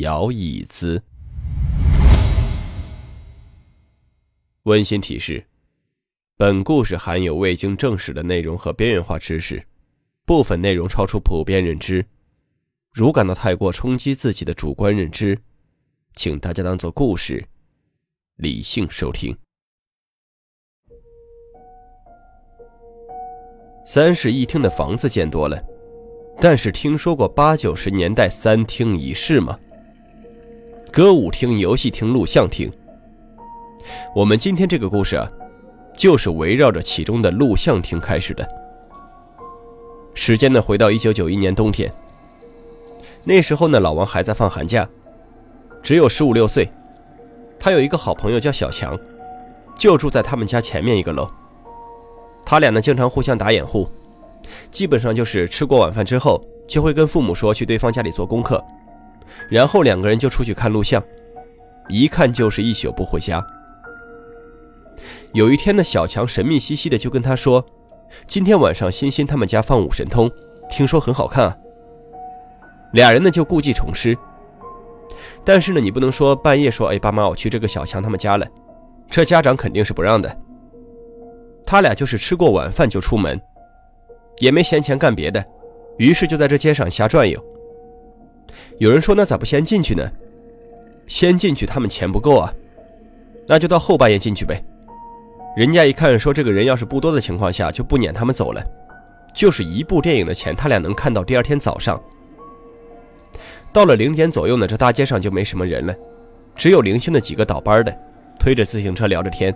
摇椅子。温馨提示：本故事含有未经证实的内容和边缘化知识，部分内容超出普遍认知。如感到太过冲击自己的主观认知，请大家当做故事，理性收听。三室一厅的房子见多了，但是听说过八九十年代三厅一室吗？歌舞厅、游戏厅、录像厅。我们今天这个故事啊，就是围绕着其中的录像厅开始的。时间呢，回到一九九一年冬天。那时候呢，老王还在放寒假，只有十五六岁。他有一个好朋友叫小强，就住在他们家前面一个楼。他俩呢，经常互相打掩护，基本上就是吃过晚饭之后，就会跟父母说去对方家里做功课。然后两个人就出去看录像，一看就是一宿不回家。有一天呢，小强神秘兮兮的就跟他说：“今天晚上欣欣他们家放《武神通》，听说很好看啊。”俩人呢就故技重施。但是呢，你不能说半夜说：“哎，爸妈，我去这个小强他们家了。”这家长肯定是不让的。他俩就是吃过晚饭就出门，也没闲钱干别的，于是就在这街上瞎转悠。有人说：“那咋不先进去呢？先进去，他们钱不够啊，那就到后半夜进去呗。”人家一看说：“这个人要是不多的情况下，就不撵他们走了。就是一部电影的钱，他俩能看到第二天早上。”到了零点左右呢，这大街上就没什么人了，只有零星的几个倒班的，推着自行车聊着天。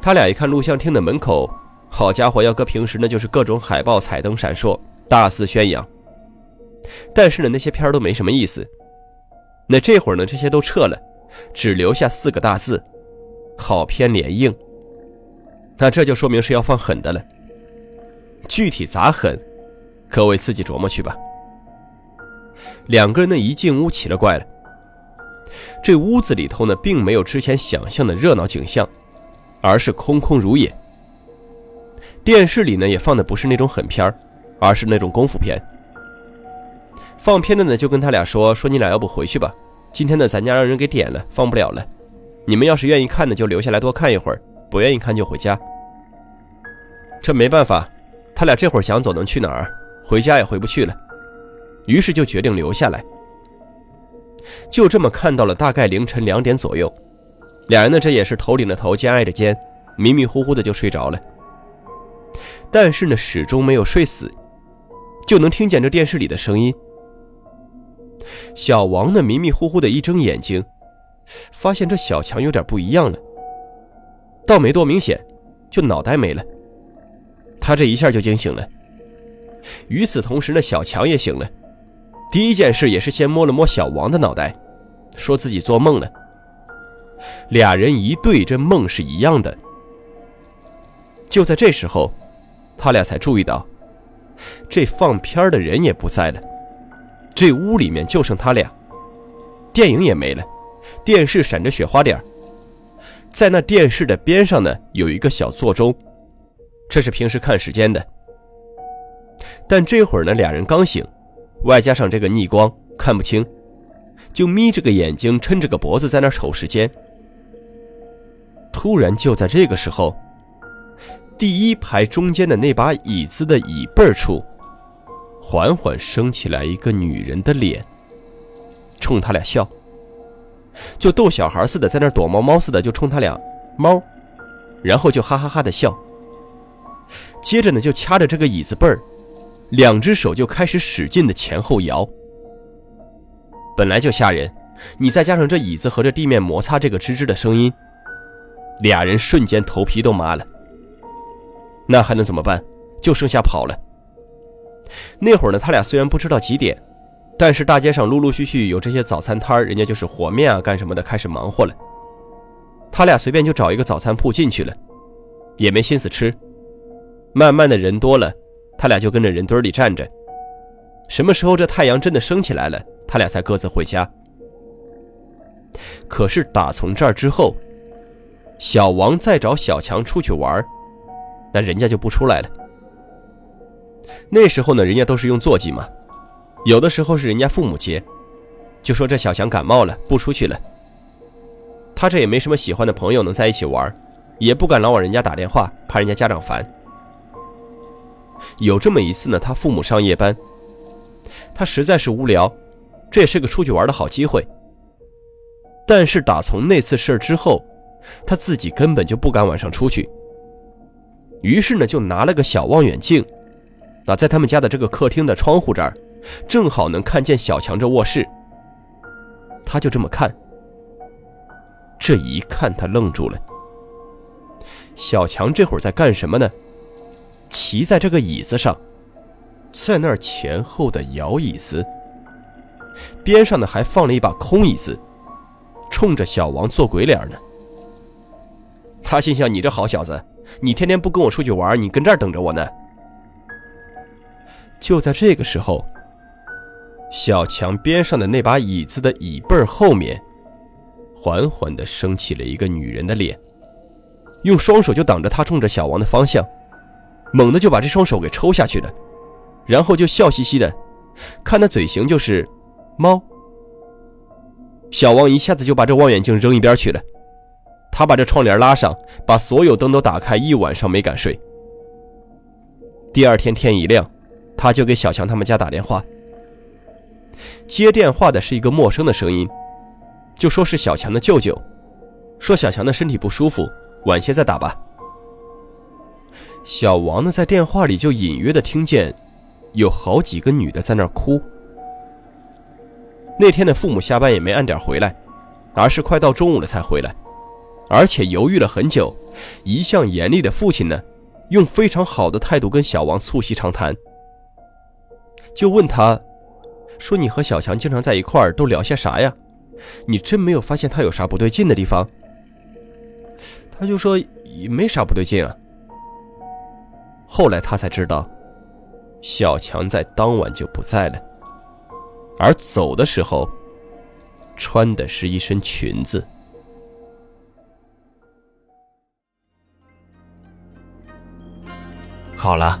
他俩一看录像厅的门口，好家伙，要搁平时呢，就是各种海报、彩灯闪烁，大肆宣扬。但是呢，那些片都没什么意思。那这会儿呢，这些都撤了，只留下四个大字：“好片连映。”那这就说明是要放狠的了。具体咋狠，各位自己琢磨去吧。两个人呢，一进屋奇了怪了。这屋子里头呢，并没有之前想象的热闹景象，而是空空如也。电视里呢，也放的不是那种狠片而是那种功夫片。放片的呢，就跟他俩说说，你俩要不回去吧？今天呢，咱家让人给点了，放不了了。你们要是愿意看的，就留下来多看一会儿；不愿意看就回家。这没办法，他俩这会儿想走能去哪儿？回家也回不去了。于是就决定留下来。就这么看到了大概凌晨两点左右，俩人呢这也是头顶着头，肩挨着肩，迷迷糊糊的就睡着了。但是呢，始终没有睡死，就能听见这电视里的声音。小王呢，迷迷糊糊的一睁眼睛，发现这小强有点不一样了。倒没多明显，就脑袋没了。他这一下就惊醒了。与此同时呢，小强也醒了。第一件事也是先摸了摸小王的脑袋，说自己做梦了。俩人一对，这梦是一样的。就在这时候，他俩才注意到，这放片的人也不在了。这屋里面就剩他俩，电影也没了，电视闪着雪花点在那电视的边上呢有一个小座钟，这是平时看时间的。但这会儿呢，俩人刚醒，外加上这个逆光看不清，就眯着个眼睛，抻着个脖子在那瞅时间。突然就在这个时候，第一排中间的那把椅子的椅背处。缓缓升起来一个女人的脸，冲他俩笑，就逗小孩似的，在那躲猫猫似的，就冲他俩猫，然后就哈哈哈的笑。接着呢，就掐着这个椅子背儿，两只手就开始使劲的前后摇。本来就吓人，你再加上这椅子和这地面摩擦这个吱吱的声音，俩人瞬间头皮都麻了。那还能怎么办？就剩下跑了。那会儿呢，他俩虽然不知道几点，但是大街上陆陆续续有这些早餐摊，人家就是和面啊干什么的，开始忙活了。他俩随便就找一个早餐铺进去了，也没心思吃。慢慢的人多了，他俩就跟着人堆里站着。什么时候这太阳真的升起来了，他俩才各自回家。可是打从这儿之后，小王再找小强出去玩，那人家就不出来了。那时候呢，人家都是用座机嘛，有的时候是人家父母接，就说这小强感冒了，不出去了。他这也没什么喜欢的朋友能在一起玩，也不敢老往人家打电话，怕人家家长烦。有这么一次呢，他父母上夜班，他实在是无聊，这也是个出去玩的好机会。但是打从那次事之后，他自己根本就不敢晚上出去。于是呢，就拿了个小望远镜，啊，在他们家的这个客厅的窗户这儿，正好能看见小强这卧室。他就这么看。这一看，他愣住了。小强这会儿在干什么呢？骑在这个椅子上，在那儿前后的摇椅子。边上呢还放了一把空椅子，冲着小王做鬼脸呢。他心想：“你这好小子，你天天不跟我出去玩，你跟这儿等着我呢。”就在这个时候，小强边上的那把椅子的椅背后面。缓缓地升起了一个女人的脸，用双手就挡着他冲着小王的方向，猛地就把这双手给抽下去了，然后就笑嘻嘻的，看那嘴型就是猫。小王一下子就把这望远镜扔一边去了，他把这窗帘拉上，把所有灯都打开，一晚上没敢睡。第二天天一亮，他就给小强他们家打电话，接电话的是一个陌生的声音。就说是小强的舅舅，说小强的身体不舒服，晚些再打吧。小王呢，在电话里就隐约的听见，有好几个女的在那哭。那天的父母下班也没按点回来，而是快到中午了才回来，而且犹豫了很久。一向严厉的父亲呢，用非常好的态度跟小王促膝长谈，就问他，说你和小强经常在一块儿，都聊些啥呀？你真没有发现他有啥不对劲的地方？他就说也没啥不对劲啊。后来他才知道，小强在当晚就不在了，而走的时候穿的是一身裙子。好了，